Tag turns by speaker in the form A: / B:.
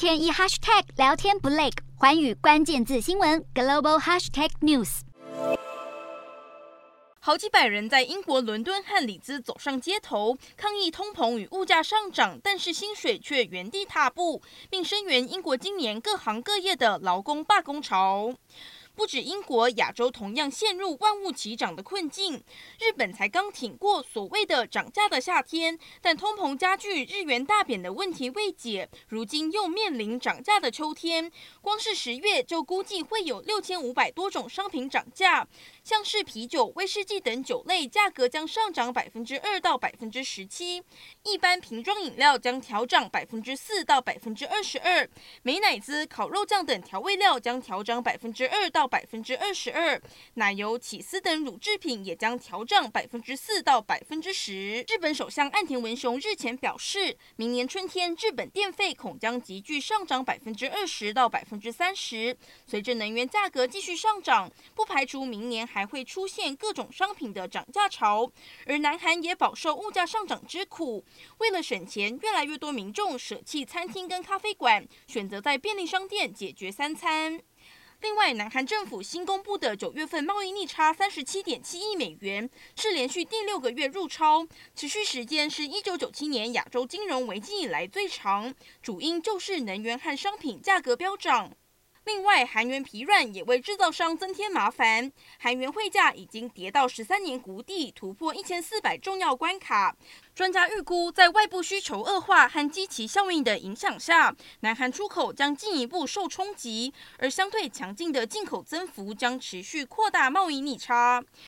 A: 天一 hashtag 聊天不累，环宇关键字新闻 global hashtag news。
B: 好几百人在英国伦敦和里兹走上街头，抗议通膨与物价上涨，但是薪水却原地踏步，并声援英国今年各行各业的劳工罢工潮。不止英国，亚洲同样陷入万物齐涨的困境。日本才刚挺过所谓的涨价的夏天，但通膨加剧、日元大贬的问题未解，如今又面临涨价的秋天。光是十月就估计会有六千五百多种商品涨价，像是啤酒、威士忌等酒类价格将上涨百分之二到百分之十七，一般瓶装饮料将调涨百分之四到百分之二十二，美乃滋、烤肉酱等调味料将调涨百分之二到百分之二十二，奶油、起司等乳制品也将调涨百分之四到百分之十。日本首相岸田文雄日前表示，明年春天日本电费恐将急剧上涨百分之二十到百分之三十。随着能源价格继续上涨，不排除明年还会出现各种商品的涨价潮。而南韩也饱受物价上涨之苦，为了省钱，越来越多民众舍弃餐厅跟咖啡馆，选择在便利商店解决三餐。另外，南韩政府新公布的九月份贸易逆差三十七点七亿美元，是连续第六个月入超，持续时间是一九九七年亚洲金融危机以来最长，主因就是能源和商品价格飙涨。另外，韩元疲软也为制造商增添麻烦，韩元汇价已经跌到十三年谷底，突破一千四百重要关卡。专家预估，在外部需求恶化和积极效应的影响下，南韩出口将进一步受冲击，而相对强劲的进口增幅将持续扩大贸易逆差。